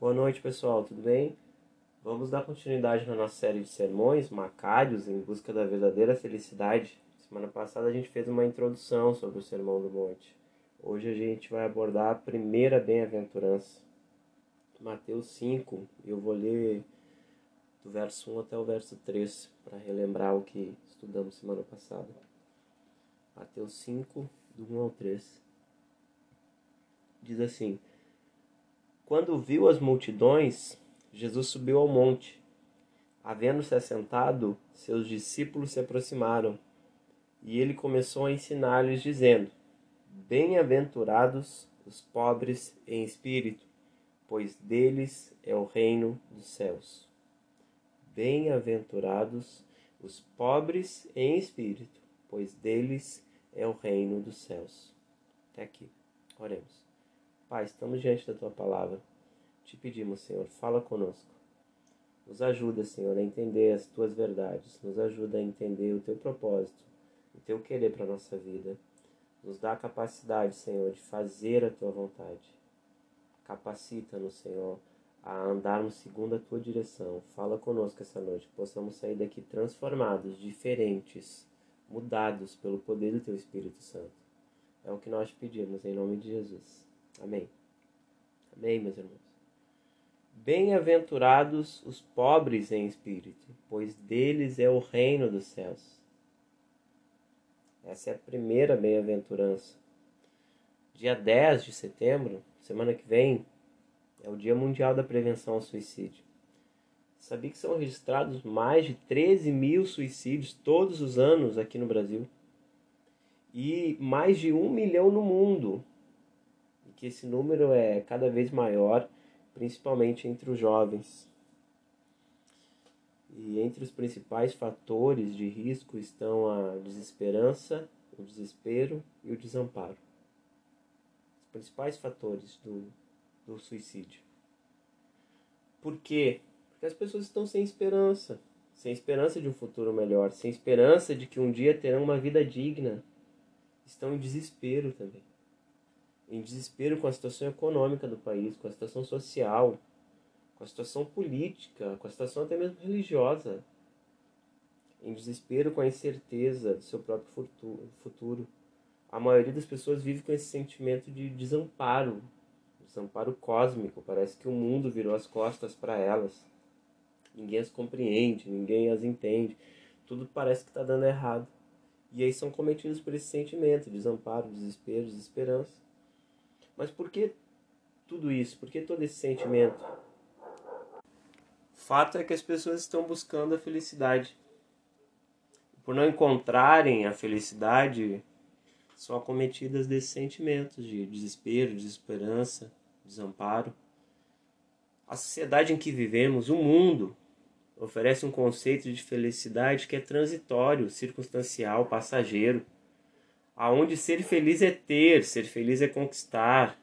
Boa noite, pessoal, tudo bem? Vamos dar continuidade na nossa série de sermões, Macários, em busca da verdadeira felicidade. Semana passada a gente fez uma introdução sobre o Sermão do Monte. Hoje a gente vai abordar a primeira bem-aventurança, Mateus 5, e eu vou ler do verso 1 até o verso 3, para relembrar o que estudamos semana passada. Mateus 5, do 1 ao 3. Diz assim: quando viu as multidões, Jesus subiu ao monte. Havendo-se assentado, seus discípulos se aproximaram, e ele começou a ensinar-lhes, dizendo: Bem-aventurados os pobres em espírito, pois deles é o reino dos céus. Bem-aventurados os pobres em espírito, pois deles é o reino dos céus. Até aqui. Oremos. Pai, estamos diante da tua palavra. Te pedimos, Senhor, fala conosco. Nos ajuda, Senhor, a entender as tuas verdades. Nos ajuda a entender o teu propósito, o teu querer para a nossa vida. Nos dá a capacidade, Senhor, de fazer a tua vontade. Capacita-nos, Senhor, a andarmos segundo a tua direção. Fala conosco essa noite, que possamos sair daqui transformados, diferentes, mudados pelo poder do teu Espírito Santo. É o que nós pedimos em nome de Jesus. Amém. Amém, meus irmãos. Bem-aventurados os pobres em espírito, pois deles é o reino dos céus. Essa é a primeira bem-aventurança. Dia 10 de setembro, semana que vem, é o Dia Mundial da Prevenção ao Suicídio. Sabia que são registrados mais de 13 mil suicídios todos os anos aqui no Brasil? E mais de um milhão no mundo que esse número é cada vez maior, principalmente entre os jovens. E entre os principais fatores de risco estão a desesperança, o desespero e o desamparo. Os principais fatores do, do suicídio. Por quê? Porque as pessoas estão sem esperança, sem esperança de um futuro melhor, sem esperança de que um dia terão uma vida digna. Estão em desespero também em desespero com a situação econômica do país, com a situação social, com a situação política, com a situação até mesmo religiosa, em desespero com a incerteza do seu próprio futuro. A maioria das pessoas vive com esse sentimento de desamparo, desamparo cósmico. Parece que o mundo virou as costas para elas. Ninguém as compreende, ninguém as entende. Tudo parece que está dando errado. E aí são cometidos por esse sentimento, desamparo, desespero, desesperança. Mas por que tudo isso? Por que todo esse sentimento? Fato é que as pessoas estão buscando a felicidade. Por não encontrarem a felicidade, são acometidas desses sentimentos de desespero, desesperança, desamparo. A sociedade em que vivemos, o mundo, oferece um conceito de felicidade que é transitório, circunstancial, passageiro aonde ser feliz é ter, ser feliz é conquistar.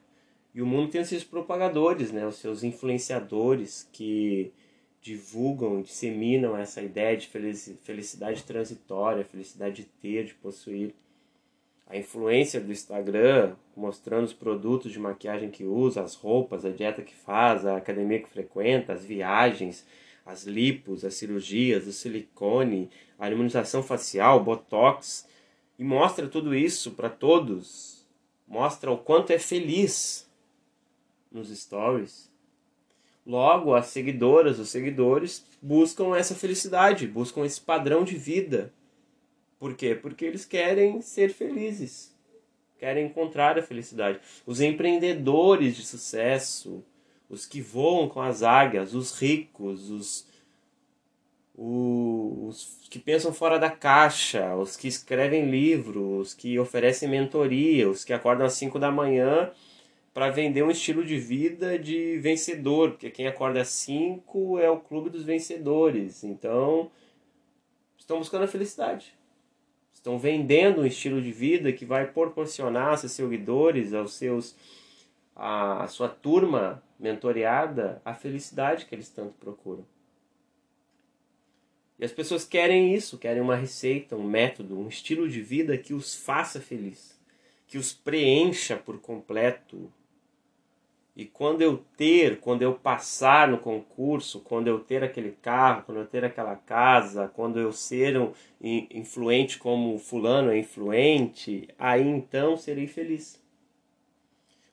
E o mundo tem os seus propagadores, né, os seus influenciadores que divulgam, disseminam essa ideia de felicidade transitória, felicidade de ter, de possuir. A influência do Instagram, mostrando os produtos de maquiagem que usa, as roupas, a dieta que faz, a academia que frequenta, as viagens, as lipos, as cirurgias, o silicone, a harmonização facial, botox, e mostra tudo isso para todos, mostra o quanto é feliz nos stories. Logo, as seguidoras, os seguidores buscam essa felicidade, buscam esse padrão de vida. Por quê? Porque eles querem ser felizes, querem encontrar a felicidade. Os empreendedores de sucesso, os que voam com as águias, os ricos, os os que pensam fora da caixa, os que escrevem livros, os que oferecem mentoria, os que acordam às 5 da manhã para vender um estilo de vida de vencedor, porque quem acorda às 5 é o clube dos vencedores. Então, estão buscando a felicidade. Estão vendendo um estilo de vida que vai proporcionar aos seus seguidores, aos seus a, a sua turma mentoreada a felicidade que eles tanto procuram. E as pessoas querem isso, querem uma receita, um método, um estilo de vida que os faça feliz, que os preencha por completo, E quando eu ter, quando eu passar no concurso, quando eu ter aquele carro, quando eu ter aquela casa, quando eu ser um influente como fulano é influente, aí então serei feliz.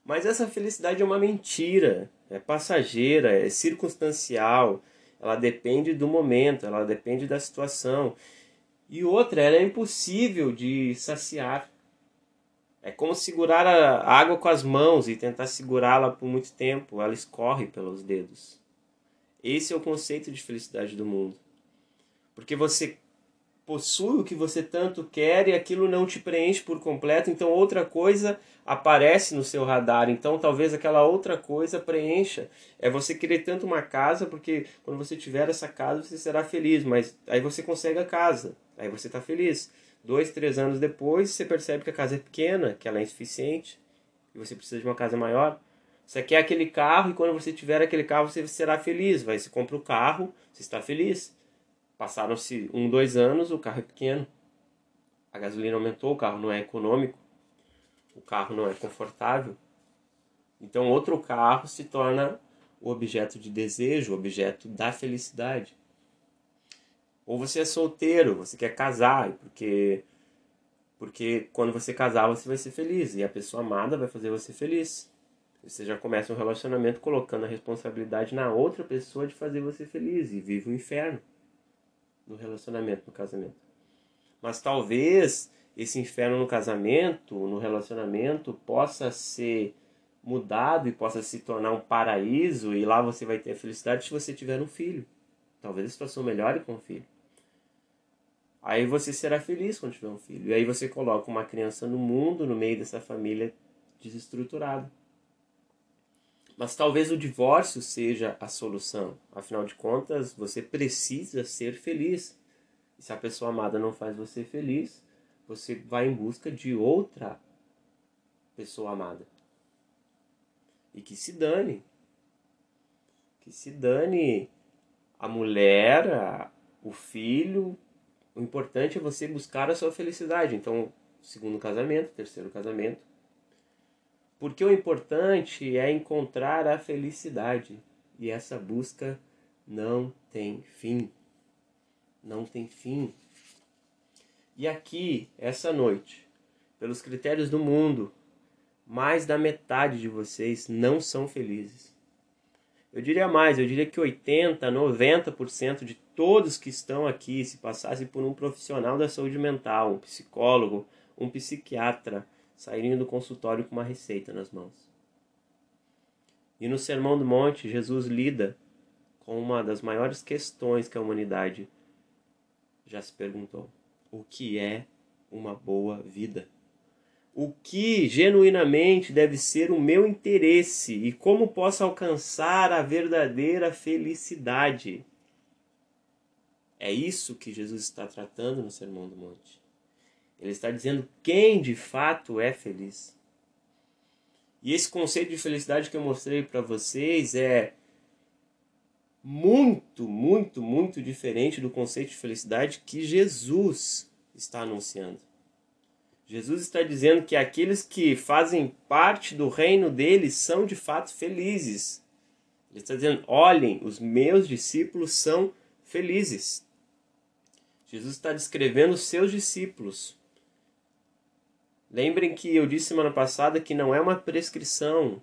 Mas essa felicidade é uma mentira, é passageira, é circunstancial, ela depende do momento, ela depende da situação. E outra, ela é impossível de saciar. É como segurar a água com as mãos e tentar segurá-la por muito tempo, ela escorre pelos dedos. Esse é o conceito de felicidade do mundo. Porque você possui o que você tanto quer e aquilo não te preenche por completo, então outra coisa aparece no seu radar. Então talvez aquela outra coisa preencha. É você querer tanto uma casa, porque quando você tiver essa casa você será feliz, mas aí você consegue a casa, aí você está feliz. Dois, três anos depois você percebe que a casa é pequena, que ela é insuficiente e você precisa de uma casa maior. Você quer aquele carro e quando você tiver aquele carro você será feliz. Vai, você compra o carro, você está feliz. Passaram-se um, dois anos, o carro é pequeno. A gasolina aumentou, o carro não é econômico, o carro não é confortável. Então, outro carro se torna o objeto de desejo, o objeto da felicidade. Ou você é solteiro, você quer casar, porque porque quando você casar você vai ser feliz e a pessoa amada vai fazer você feliz. Você já começa um relacionamento colocando a responsabilidade na outra pessoa de fazer você feliz e vive o um inferno no relacionamento, no casamento. Mas talvez esse inferno no casamento, no relacionamento, possa ser mudado e possa se tornar um paraíso e lá você vai ter felicidade se você tiver um filho. Talvez a situação melhore com o filho. Aí você será feliz quando tiver um filho. E aí você coloca uma criança no mundo, no meio dessa família desestruturada. Mas talvez o divórcio seja a solução. Afinal de contas, você precisa ser feliz. E se a pessoa amada não faz você feliz, você vai em busca de outra pessoa amada. E que se dane. Que se dane a mulher, a, o filho. O importante é você buscar a sua felicidade. Então, segundo casamento, terceiro casamento, porque o importante é encontrar a felicidade e essa busca não tem fim. Não tem fim. E aqui, essa noite, pelos critérios do mundo, mais da metade de vocês não são felizes. Eu diria mais, eu diria que 80, 90% de todos que estão aqui, se passassem por um profissional da saúde mental, um psicólogo, um psiquiatra, saírem do consultório com uma receita nas mãos. E no Sermão do Monte, Jesus lida com uma das maiores questões que a humanidade já se perguntou: o que é uma boa vida? O que genuinamente deve ser o meu interesse e como posso alcançar a verdadeira felicidade? É isso que Jesus está tratando no Sermão do Monte. Ele está dizendo quem de fato é feliz. E esse conceito de felicidade que eu mostrei para vocês é muito, muito, muito diferente do conceito de felicidade que Jesus está anunciando. Jesus está dizendo que aqueles que fazem parte do reino dele são de fato felizes. Ele está dizendo: olhem, os meus discípulos são felizes. Jesus está descrevendo os seus discípulos. Lembrem que eu disse semana passada que não é uma prescrição,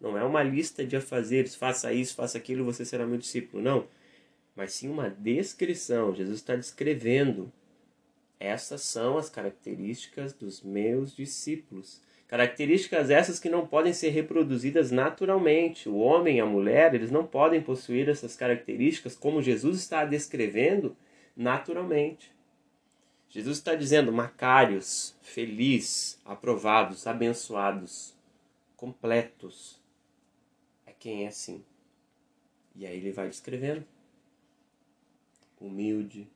não é uma lista de afazeres, faça isso, faça aquilo, você será meu discípulo. Não. Mas sim uma descrição. Jesus está descrevendo. Essas são as características dos meus discípulos. Características essas que não podem ser reproduzidas naturalmente. O homem e a mulher, eles não podem possuir essas características como Jesus está descrevendo naturalmente. Jesus está dizendo macários, feliz, aprovados, abençoados, completos. É quem é assim. E aí ele vai descrevendo. Humilde,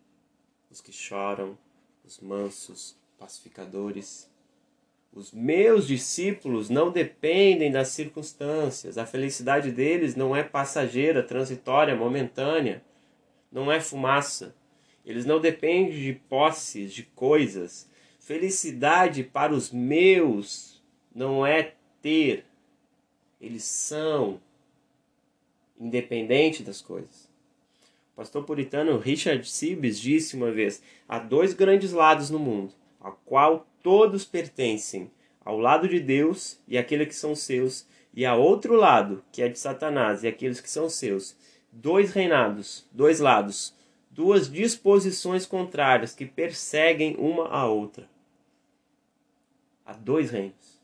os que choram, os mansos, pacificadores. Os meus discípulos não dependem das circunstâncias. A felicidade deles não é passageira, transitória, momentânea. Não é fumaça eles não dependem de posses, de coisas. Felicidade para os meus não é ter. eles são independentes das coisas. O pastor puritano Richard Sibbes disse uma vez: há dois grandes lados no mundo, ao qual todos pertencem, ao lado de Deus e aqueles que são seus, e a outro lado, que é de Satanás e aqueles que são seus. Dois reinados, dois lados, duas disposições contrárias que perseguem uma a outra. Há dois reinos.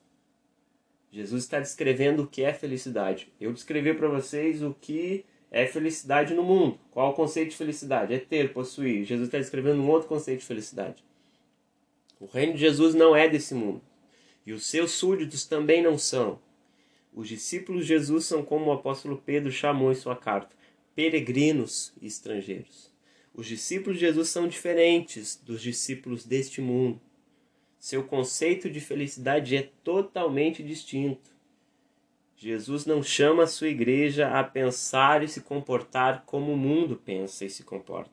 Jesus está descrevendo o que é felicidade. Eu descrevi para vocês o que é felicidade no mundo. Qual o conceito de felicidade? É ter, possuir. Jesus está descrevendo um outro conceito de felicidade. O reino de Jesus não é desse mundo. E os seus súditos também não são. Os discípulos de Jesus são como o apóstolo Pedro chamou em sua carta, peregrinos e estrangeiros. Os discípulos de Jesus são diferentes dos discípulos deste mundo. Seu conceito de felicidade é totalmente distinto. Jesus não chama a sua igreja a pensar e se comportar como o mundo pensa e se comporta.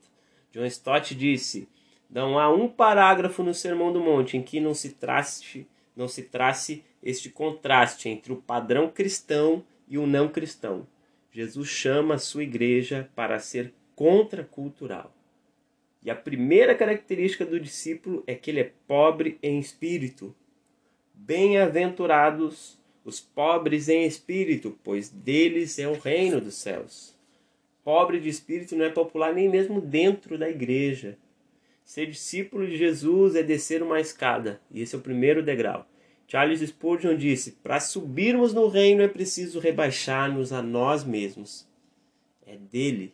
John Stott disse: Não há um parágrafo no Sermão do Monte em que não se trace, não se trace este contraste entre o padrão cristão e o não cristão. Jesus chama a sua igreja para ser contracultural. E a primeira característica do discípulo é que ele é pobre em espírito. Bem-aventurados os pobres em espírito, pois deles é o reino dos céus. Pobre de espírito não é popular nem mesmo dentro da igreja. Ser discípulo de Jesus é descer uma escada, e esse é o primeiro degrau. Charles Spurgeon disse: Para subirmos no reino é preciso rebaixar-nos a nós mesmos. É dele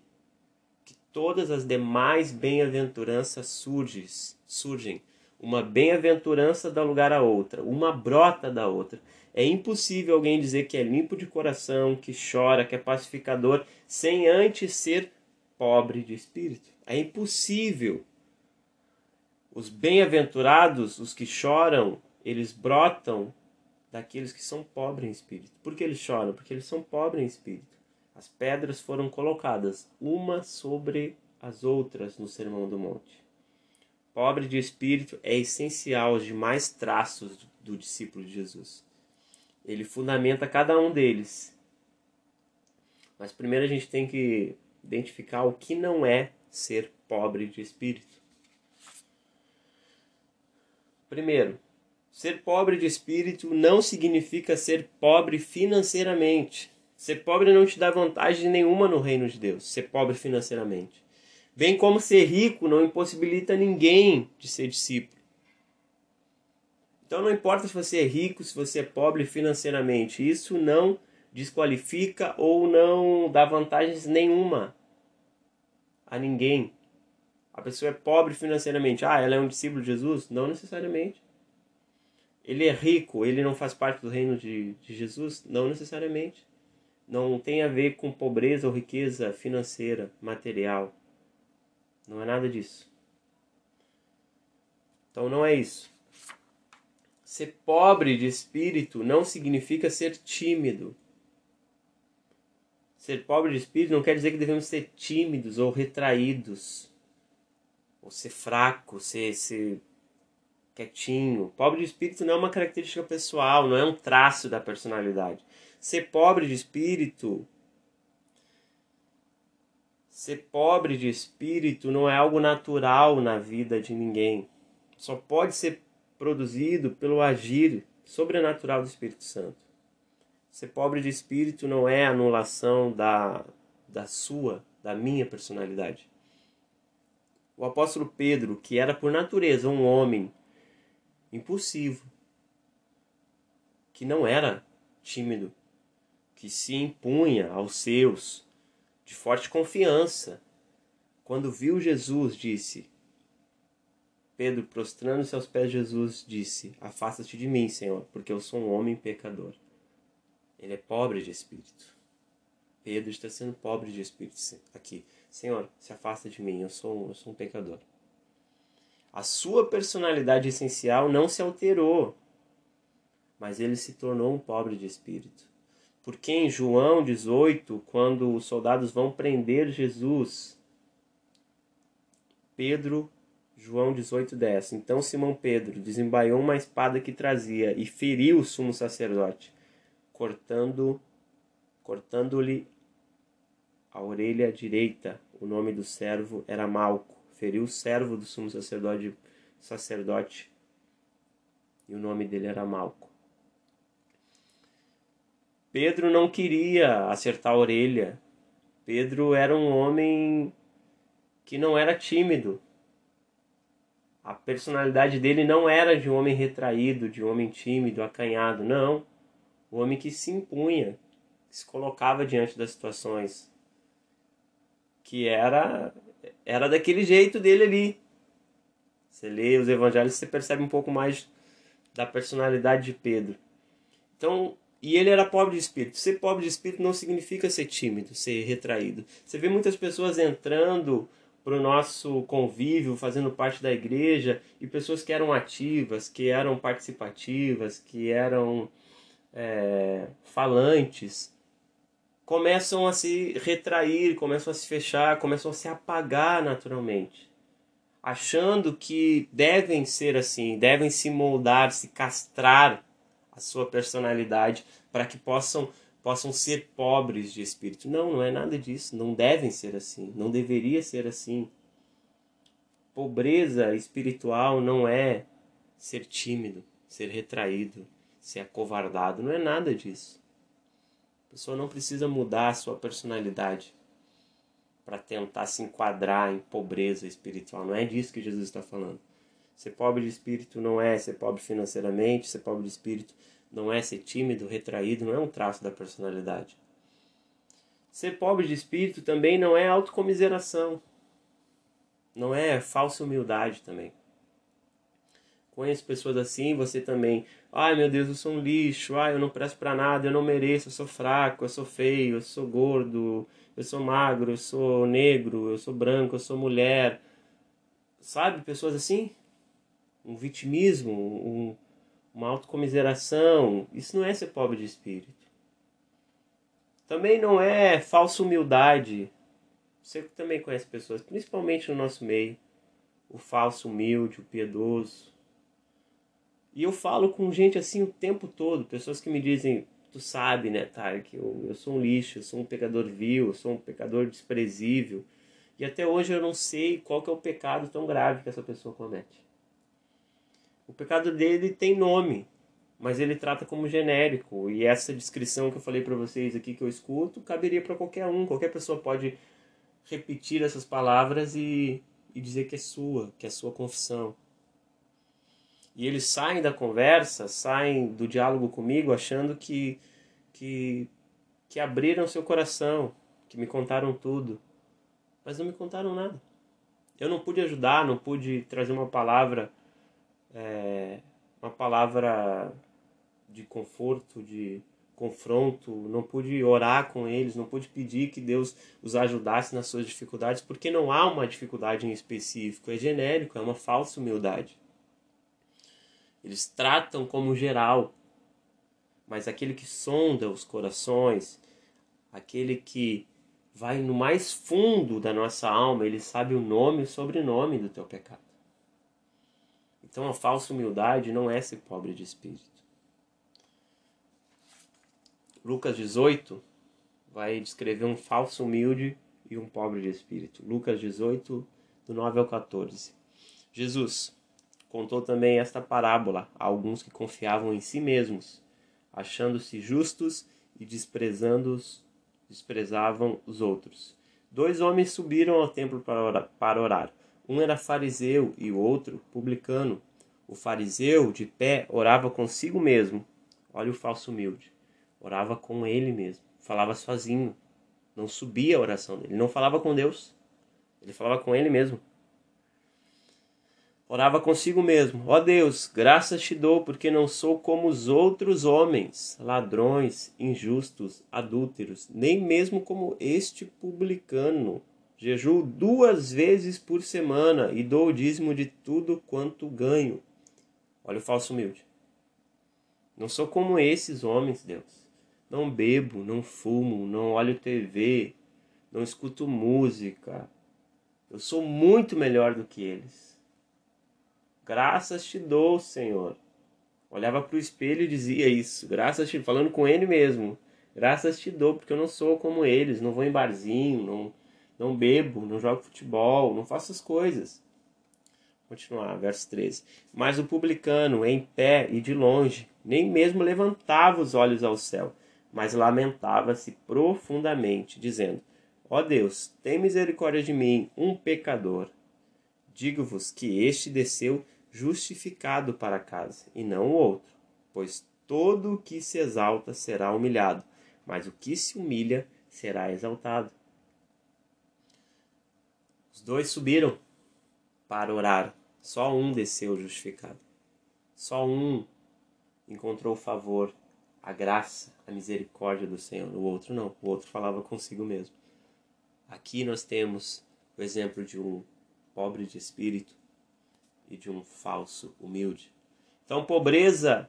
todas as demais bem-aventuranças surgem. Uma bem-aventurança dá lugar a outra, uma brota da outra. É impossível alguém dizer que é limpo de coração, que chora, que é pacificador, sem antes ser pobre de espírito. É impossível. Os bem-aventurados, os que choram, eles brotam daqueles que são pobres em espírito. Por que eles choram? Porque eles são pobres em espírito. As pedras foram colocadas uma sobre as outras no Sermão do Monte. Pobre de espírito é essencial aos demais traços do discípulo de Jesus. Ele fundamenta cada um deles. Mas primeiro a gente tem que identificar o que não é ser pobre de espírito. Primeiro, Ser pobre de espírito não significa ser pobre financeiramente. Ser pobre não te dá vantagem nenhuma no reino de Deus, ser pobre financeiramente. Bem como ser rico não impossibilita ninguém de ser discípulo. Então não importa se você é rico, se você é pobre financeiramente, isso não desqualifica ou não dá vantagens nenhuma a ninguém. A pessoa é pobre financeiramente, ah, ela é um discípulo de Jesus? Não necessariamente. Ele é rico, ele não faz parte do reino de, de Jesus? Não necessariamente. Não tem a ver com pobreza ou riqueza financeira, material. Não é nada disso. Então não é isso. Ser pobre de espírito não significa ser tímido. Ser pobre de espírito não quer dizer que devemos ser tímidos ou retraídos. Ou ser fraco, ser, ser quietinho. Pobre de espírito não é uma característica pessoal, não é um traço da personalidade. Ser pobre de espírito. Ser pobre de espírito não é algo natural na vida de ninguém. Só pode ser produzido pelo agir sobrenatural do Espírito Santo. Ser pobre de espírito não é anulação da, da sua, da minha personalidade. O apóstolo Pedro, que era por natureza um homem impulsivo, que não era tímido, que se impunha aos seus de forte confiança. Quando viu Jesus, disse: Pedro, prostrando-se aos pés de Jesus, disse: Afasta-te de mim, Senhor, porque eu sou um homem pecador. Ele é pobre de espírito. Pedro está sendo pobre de espírito aqui. Senhor, se afasta de mim, eu sou, eu sou um pecador. A sua personalidade essencial não se alterou, mas ele se tornou um pobre de espírito. Porque em João 18, quando os soldados vão prender Jesus, Pedro, João 18, 10. Então Simão Pedro desembaiou uma espada que trazia e feriu o sumo sacerdote, cortando cortando-lhe a orelha direita. O nome do servo era Malco. Feriu o servo do sumo sacerdote, sacerdote e o nome dele era Malco. Pedro não queria acertar a orelha. Pedro era um homem que não era tímido. A personalidade dele não era de um homem retraído, de um homem tímido, acanhado, não. O homem que se impunha, que se colocava diante das situações, que era era daquele jeito dele ali. Você lê os evangelhos, você percebe um pouco mais da personalidade de Pedro. Então, e ele era pobre de espírito. Ser pobre de espírito não significa ser tímido, ser retraído. Você vê muitas pessoas entrando para o nosso convívio, fazendo parte da igreja, e pessoas que eram ativas, que eram participativas, que eram é, falantes, começam a se retrair, começam a se fechar, começam a se apagar naturalmente achando que devem ser assim, devem se moldar, se castrar sua personalidade para que possam possam ser pobres de espírito. Não, não é nada disso, não devem ser assim, não deveria ser assim. Pobreza espiritual não é ser tímido, ser retraído, ser acovardado, não é nada disso. A pessoa não precisa mudar a sua personalidade para tentar se enquadrar em pobreza espiritual. Não é disso que Jesus está falando. Ser pobre de espírito não é ser pobre financeiramente, ser pobre de espírito não é ser tímido, retraído, não é um traço da personalidade. Ser pobre de espírito também não é autocomiseração. Não é falsa humildade também. Conheço pessoas assim, você também. Ai meu Deus, eu sou um lixo. Ai, eu não presto para nada, eu não mereço, eu sou fraco, eu sou feio, eu sou gordo, eu sou magro, eu sou negro, eu sou branco, eu sou mulher. Sabe, pessoas assim? Um vitimismo, um, uma autocomiseração. Isso não é ser pobre de espírito. Também não é falsa humildade. Você também conhece pessoas, principalmente no nosso meio, o falso humilde, o piedoso. E eu falo com gente assim o tempo todo, pessoas que me dizem: tu sabe, né, Tarek, eu, eu sou um lixo, eu sou um pecador vil, eu sou um pecador desprezível. E até hoje eu não sei qual que é o pecado tão grave que essa pessoa comete. O pecado dele tem nome, mas ele trata como genérico. E essa descrição que eu falei para vocês aqui que eu escuto caberia para qualquer um. Qualquer pessoa pode repetir essas palavras e, e dizer que é sua, que é sua confissão. E eles saem da conversa, saem do diálogo comigo achando que, que, que abriram seu coração, que me contaram tudo. Mas não me contaram nada. Eu não pude ajudar, não pude trazer uma palavra, é, uma palavra de conforto, de confronto, não pude orar com eles, não pude pedir que Deus os ajudasse nas suas dificuldades, porque não há uma dificuldade em específico, é genérico, é uma falsa humildade. Eles tratam como geral. Mas aquele que sonda os corações, aquele que vai no mais fundo da nossa alma, ele sabe o nome e o sobrenome do teu pecado. Então a falsa humildade não é ser pobre de espírito. Lucas 18 vai descrever um falso humilde e um pobre de espírito. Lucas 18, do 9 ao 14. Jesus, Contou também esta parábola a alguns que confiavam em si mesmos, achando-se justos e desprezando -os, desprezavam os outros. Dois homens subiram ao templo para orar, para orar. Um era fariseu e o outro publicano. O fariseu, de pé, orava consigo mesmo. Olha o falso humilde. Orava com ele mesmo. Falava sozinho. Não subia a oração dele. Ele não falava com Deus. Ele falava com ele mesmo. Orava consigo mesmo: Ó oh Deus, graças te dou, porque não sou como os outros homens, ladrões, injustos, adúlteros, nem mesmo como este publicano. Jejuo duas vezes por semana e dou o dízimo de tudo quanto ganho. Olha o falso humilde. Não sou como esses homens, Deus. Não bebo, não fumo, não olho TV, não escuto música. Eu sou muito melhor do que eles. Graças te dou, Senhor. Olhava para o espelho e dizia isso. Graças te falando com ele mesmo. Graças te dou, porque eu não sou como eles, não vou em barzinho, não, não bebo, não jogo futebol, não faço as coisas. Continuar, verso 13. Mas o publicano, em pé e de longe, nem mesmo levantava os olhos ao céu, mas lamentava-se profundamente, dizendo: Ó oh Deus, tem misericórdia de mim, um pecador. Digo-vos que este desceu justificado para casa, e não o outro, pois todo o que se exalta será humilhado, mas o que se humilha será exaltado. Os dois subiram para orar, só um desceu justificado. Só um encontrou o favor, a graça, a misericórdia do Senhor. O outro não, o outro falava consigo mesmo. Aqui nós temos o exemplo de um pobre de espírito e de um falso humilde. Então, pobreza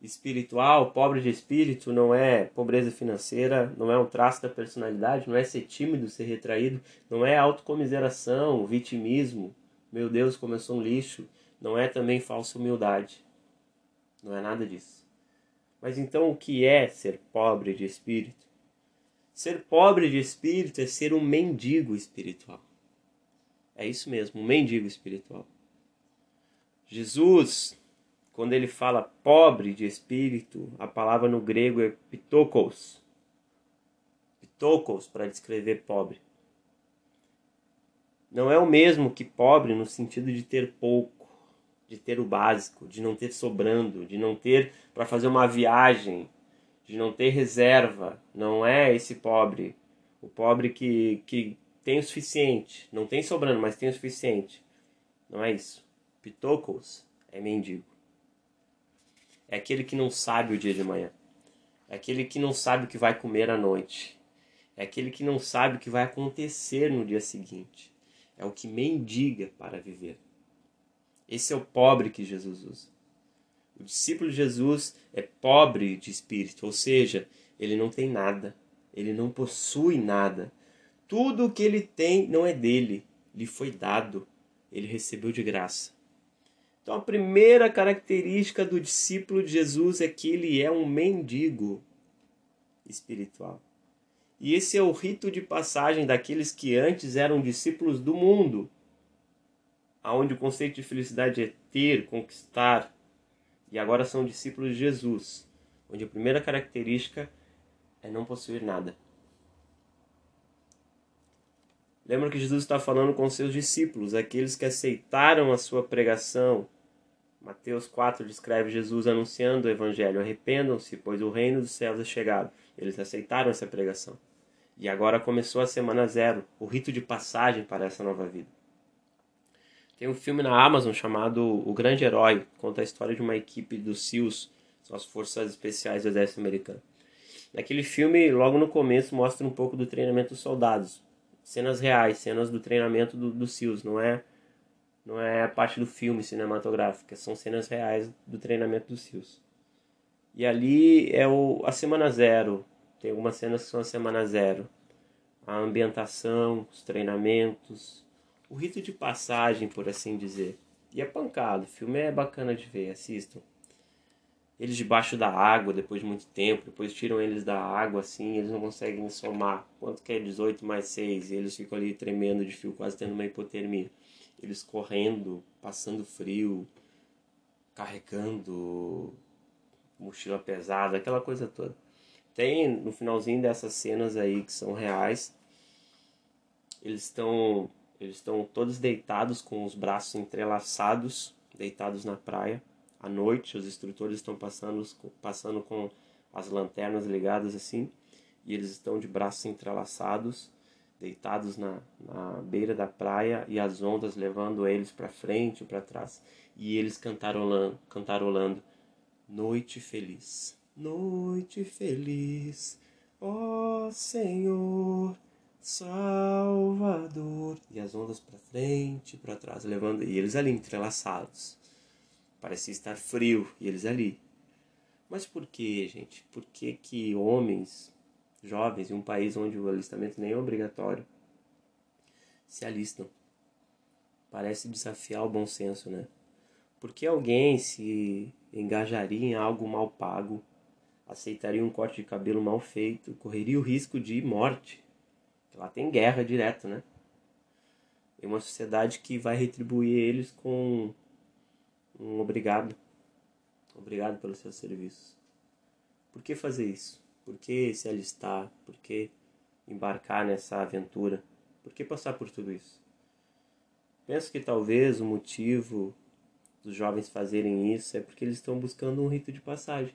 espiritual, pobre de espírito, não é pobreza financeira, não é um traço da personalidade, não é ser tímido, ser retraído, não é autocomiseração, vitimismo, meu Deus, como eu sou um lixo, não é também falsa humildade. Não é nada disso. Mas então o que é ser pobre de espírito? Ser pobre de espírito é ser um mendigo espiritual. É isso mesmo, um mendigo espiritual. Jesus, quando ele fala pobre de espírito, a palavra no grego é pitokos. Pitokos para descrever pobre. Não é o mesmo que pobre no sentido de ter pouco, de ter o básico, de não ter sobrando, de não ter para fazer uma viagem, de não ter reserva. Não é esse pobre. O pobre que, que tem o suficiente. Não tem sobrando, mas tem o suficiente. Não é isso. Pitocos é mendigo. É aquele que não sabe o dia de manhã. É aquele que não sabe o que vai comer à noite. É aquele que não sabe o que vai acontecer no dia seguinte. É o que mendiga para viver. Esse é o pobre que Jesus usa. O discípulo de Jesus é pobre de espírito, ou seja, ele não tem nada, ele não possui nada. Tudo o que ele tem não é dele, lhe foi dado, ele recebeu de graça. Então a primeira característica do discípulo de Jesus é que ele é um mendigo espiritual. E esse é o rito de passagem daqueles que antes eram discípulos do mundo, aonde o conceito de felicidade é ter, conquistar, e agora são discípulos de Jesus, onde a primeira característica é não possuir nada. Lembra que Jesus está falando com seus discípulos, aqueles que aceitaram a sua pregação. Mateus 4 descreve Jesus anunciando o evangelho: arrependam-se, pois o reino dos céus é chegado. Eles aceitaram essa pregação. E agora começou a semana zero, o rito de passagem para essa nova vida. Tem um filme na Amazon chamado O Grande Herói, conta a história de uma equipe dos SEALs, são as Forças Especiais do Exército Americano. Naquele filme, logo no começo, mostra um pouco do treinamento dos soldados. Cenas reais, cenas do treinamento dos do SEALs, não é, não é parte do filme cinematográfica, são cenas reais do treinamento dos SEALs. E ali é o, a semana zero, tem algumas cenas que são a semana zero. A ambientação, os treinamentos, o rito de passagem, por assim dizer. E é pancado, o filme é bacana de ver, assistam. Eles debaixo da água depois de muito tempo, depois tiram eles da água assim, eles não conseguem somar quanto que é 18 mais 6, e eles ficam ali tremendo de fio, quase tendo uma hipotermia. Eles correndo, passando frio, carregando mochila pesada, aquela coisa toda. Tem no finalzinho dessas cenas aí que são reais, eles estão eles estão todos deitados com os braços entrelaçados, deitados na praia. À noite, os instrutores estão passando, passando com as lanternas ligadas assim, e eles estão de braços entrelaçados, deitados na, na beira da praia e as ondas levando eles para frente e para trás. E eles cantarolando, cantarolando Noite Feliz. Noite Feliz, ó Senhor Salvador. E as ondas para frente, para trás, levando e eles ali entrelaçados. Parecia estar frio e eles ali. Mas por que, gente? Por que que homens jovens em um país onde o alistamento nem é obrigatório se alistam? Parece desafiar o bom senso, né? Por que alguém se engajaria em algo mal pago, aceitaria um corte de cabelo mal feito, correria o risco de morte. Lá tem guerra direto, né? Em uma sociedade que vai retribuir eles com um obrigado. Obrigado pelos seus serviços. Por que fazer isso? Por que se alistar? Por que embarcar nessa aventura? Por que passar por tudo isso? Penso que talvez o motivo dos jovens fazerem isso é porque eles estão buscando um rito de passagem.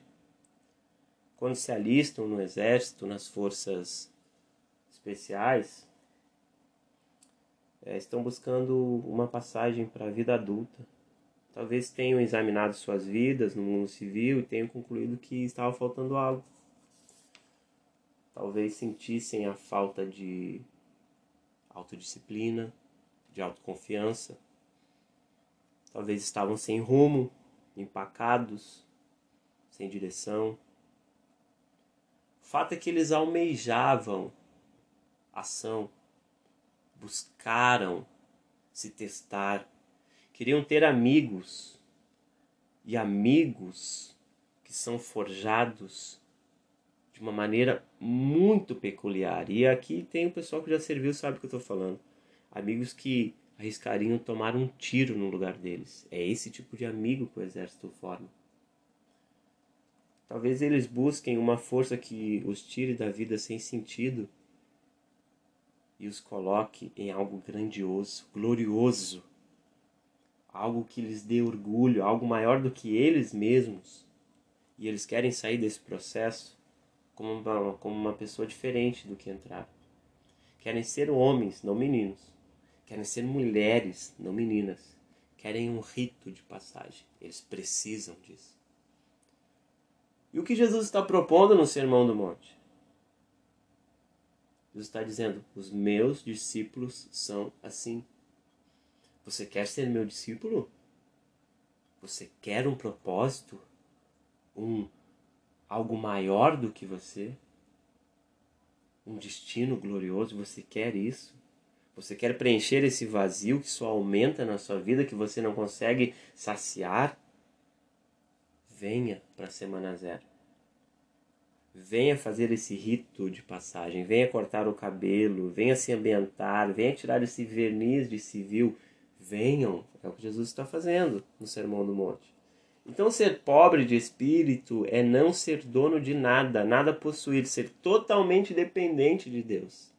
Quando se alistam no exército, nas forças especiais, é, estão buscando uma passagem para a vida adulta. Talvez tenham examinado suas vidas no mundo civil e tenham concluído que estava faltando algo. Talvez sentissem a falta de autodisciplina, de autoconfiança. Talvez estavam sem rumo, empacados, sem direção. O fato é que eles almejavam ação, buscaram se testar, queriam ter amigos e amigos que são forjados de uma maneira muito peculiar. E aqui tem o pessoal que já serviu, sabe o que eu estou falando. Amigos que arriscariam tomar um tiro no lugar deles. É esse tipo de amigo que o exército forma. Talvez eles busquem uma força que os tire da vida sem sentido e os coloque em algo grandioso, glorioso, algo que lhes dê orgulho, algo maior do que eles mesmos. E eles querem sair desse processo como uma, como uma pessoa diferente do que entraram. Querem ser homens, não meninos. Querem ser mulheres, não meninas. Querem um rito de passagem. Eles precisam disso. E o que Jesus está propondo no Sermão do Monte? Jesus está dizendo: os meus discípulos são assim. Você quer ser meu discípulo? Você quer um propósito? Um algo maior do que você? Um destino glorioso? Você quer isso? Você quer preencher esse vazio que só aumenta na sua vida, que você não consegue saciar? Venha para a semana zero venha fazer esse rito de passagem, venha cortar o cabelo, venha se ambientar, venha tirar esse verniz de civil. Venham, é o que Jesus está fazendo no Sermão do Monte. Então, ser pobre de espírito é não ser dono de nada, nada possuir, ser totalmente dependente de Deus.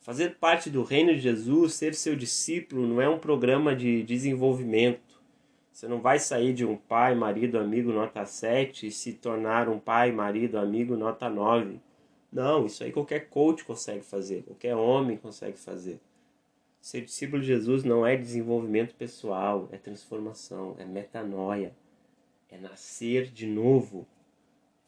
Fazer parte do reino de Jesus, ser seu discípulo, não é um programa de desenvolvimento você não vai sair de um pai, marido, amigo nota 7 e se tornar um pai, marido, amigo nota 9. Não, isso aí qualquer coach consegue fazer, qualquer homem consegue fazer. Ser discípulo de Jesus não é desenvolvimento pessoal, é transformação, é metanoia, é nascer de novo.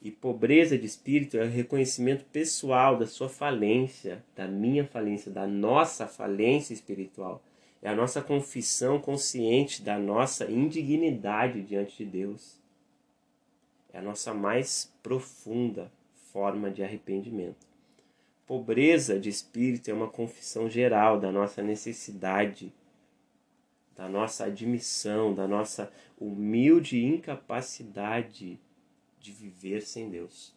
E pobreza de espírito é o reconhecimento pessoal da sua falência, da minha falência, da nossa falência espiritual. É a nossa confissão consciente da nossa indignidade diante de Deus. É a nossa mais profunda forma de arrependimento. Pobreza de espírito é uma confissão geral da nossa necessidade, da nossa admissão, da nossa humilde incapacidade de viver sem Deus.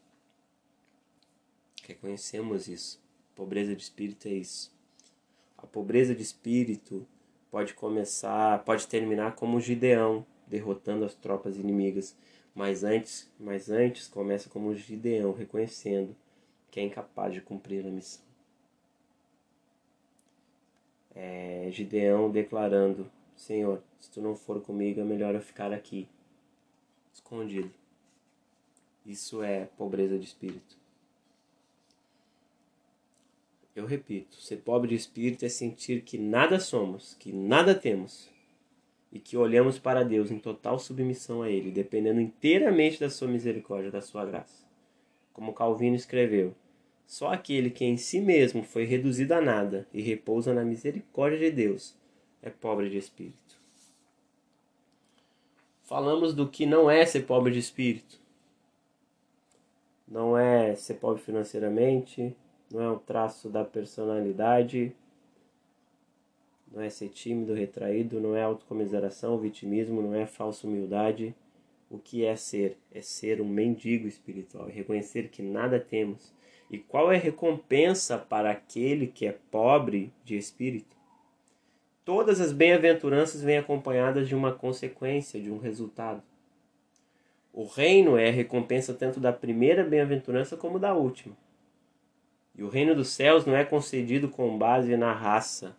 Reconhecemos isso. Pobreza de espírito é isso. A pobreza de espírito pode começar, pode terminar como Gideão, derrotando as tropas inimigas, mas antes, mas antes começa como Gideão, reconhecendo que é incapaz de cumprir a missão. É, Gideão declarando: Senhor, se tu não for comigo, é melhor eu ficar aqui, escondido. Isso é pobreza de espírito. Eu repito, ser pobre de espírito é sentir que nada somos, que nada temos e que olhamos para Deus em total submissão a Ele, dependendo inteiramente da Sua misericórdia, da Sua graça. Como Calvino escreveu, só aquele que em si mesmo foi reduzido a nada e repousa na misericórdia de Deus é pobre de espírito. Falamos do que não é ser pobre de espírito. Não é ser pobre financeiramente, não é um traço da personalidade, não é ser tímido, retraído, não é autocomiseração, vitimismo, não é falsa humildade, o que é ser? É ser um mendigo espiritual, é reconhecer que nada temos. E qual é a recompensa para aquele que é pobre de espírito? Todas as bem-aventuranças vêm acompanhadas de uma consequência, de um resultado. O reino é a recompensa tanto da primeira bem-aventurança como da última. E o reino dos céus não é concedido com base na raça,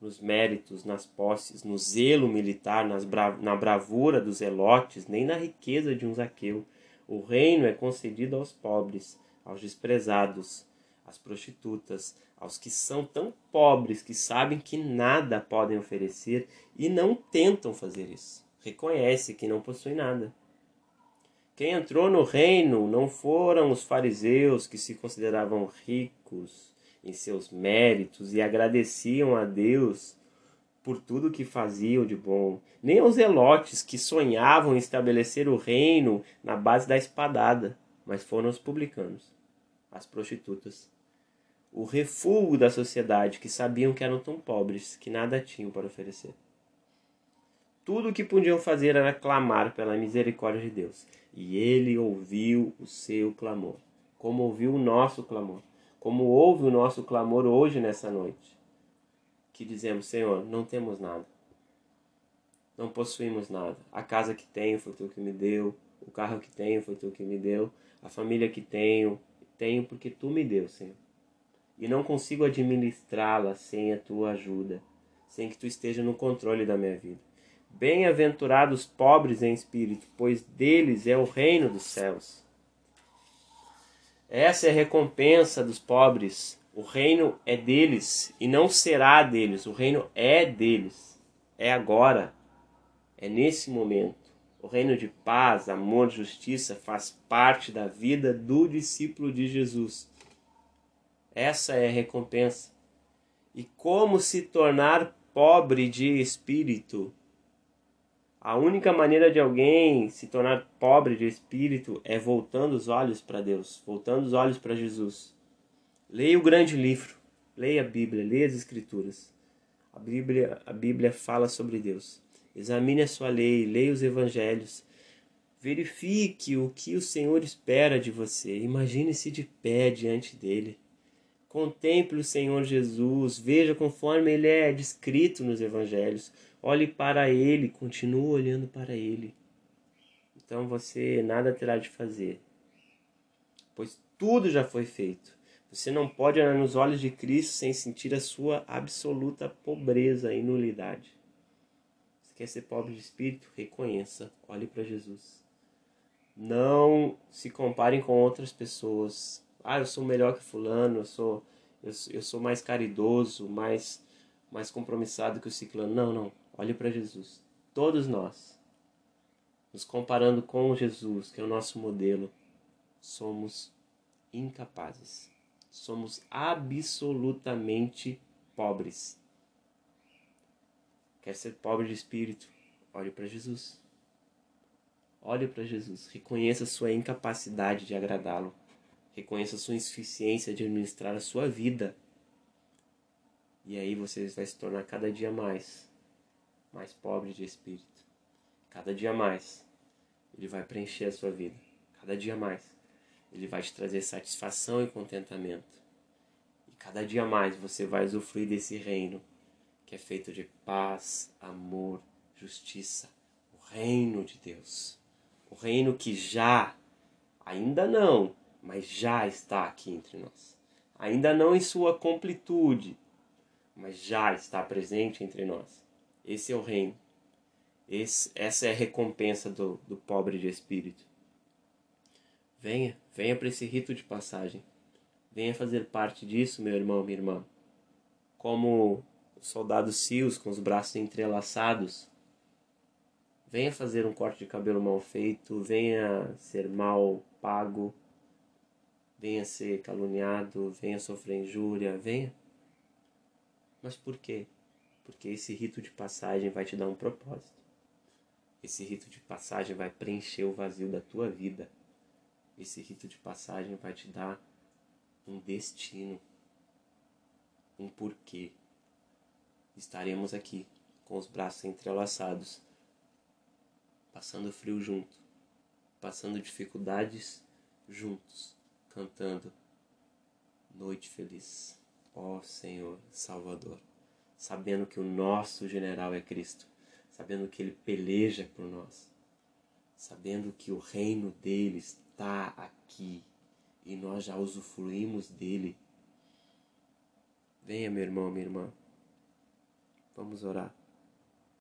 nos méritos, nas posses, no zelo militar, bra na bravura dos elotes, nem na riqueza de um Zaqueu. O reino é concedido aos pobres, aos desprezados, às prostitutas, aos que são tão pobres que sabem que nada podem oferecer e não tentam fazer isso. Reconhece que não possui nada. Quem entrou no reino não foram os fariseus que se consideravam ricos em seus méritos e agradeciam a Deus por tudo que faziam de bom, nem aos zelotes que sonhavam em estabelecer o reino na base da espadada, mas foram os publicanos, as prostitutas, o refúgio da sociedade que sabiam que eram tão pobres que nada tinham para oferecer. Tudo o que podiam fazer era clamar pela misericórdia de Deus, e ele ouviu o seu clamor, como ouviu o nosso clamor como ouve o nosso clamor hoje nessa noite, que dizemos: Senhor, não temos nada, não possuímos nada. A casa que tenho foi tu que me deu, o carro que tenho foi tu que me deu, a família que tenho, tenho porque tu me deu, Senhor. E não consigo administrá-la sem a tua ajuda, sem que tu esteja no controle da minha vida. Bem-aventurados pobres em espírito, pois deles é o reino dos céus. Essa é a recompensa dos pobres. O reino é deles e não será deles. O reino é deles. É agora. É nesse momento. O reino de paz, amor, justiça faz parte da vida do discípulo de Jesus. Essa é a recompensa. E como se tornar pobre de espírito? A única maneira de alguém se tornar pobre de espírito é voltando os olhos para Deus, voltando os olhos para Jesus. Leia o grande livro, leia a Bíblia, leia as Escrituras. A Bíblia, a Bíblia fala sobre Deus. Examine a sua lei, leia os Evangelhos. Verifique o que o Senhor espera de você. Imagine-se de pé diante dele. Contemple o Senhor Jesus, veja conforme ele é descrito nos Evangelhos Olhe para Ele, continue olhando para Ele. Então você nada terá de fazer, pois tudo já foi feito. Você não pode olhar nos olhos de Cristo sem sentir a sua absoluta pobreza e nulidade. Se quer ser pobre de espírito, reconheça, olhe para Jesus. Não se comparem com outras pessoas. Ah, eu sou melhor que fulano, eu sou eu, eu sou mais caridoso, mais mais compromissado que o ciclano. Não, não. Olhe para Jesus. Todos nós, nos comparando com Jesus, que é o nosso modelo, somos incapazes. Somos absolutamente pobres. Quer ser pobre de espírito? Olhe para Jesus. Olhe para Jesus. Reconheça sua incapacidade de agradá-lo. Reconheça sua insuficiência de administrar a sua vida. E aí você vai se tornar cada dia mais mais pobre de espírito. Cada dia mais, Ele vai preencher a sua vida. Cada dia mais, Ele vai te trazer satisfação e contentamento. E cada dia mais você vai usufruir desse reino que é feito de paz, amor, justiça. O reino de Deus. O reino que já, ainda não, mas já está aqui entre nós. Ainda não em sua completude, mas já está presente entre nós. Esse é o reino. Esse, essa é a recompensa do, do pobre de espírito. Venha, venha para esse rito de passagem. Venha fazer parte disso, meu irmão, minha irmã. Como os soldados cios com os braços entrelaçados. Venha fazer um corte de cabelo mal feito, venha ser mal pago, venha ser caluniado, venha sofrer injúria, venha. Mas por quê? Porque esse rito de passagem vai te dar um propósito. Esse rito de passagem vai preencher o vazio da tua vida. Esse rito de passagem vai te dar um destino, um porquê. Estaremos aqui com os braços entrelaçados, passando frio junto, passando dificuldades juntos, cantando Noite Feliz, ó Senhor Salvador, sabendo que o nosso general é Cristo, sabendo que ele peleja por nós, sabendo que o reino dele está aqui e nós já usufruímos dele. Venha, meu irmão, minha irmã. Vamos orar.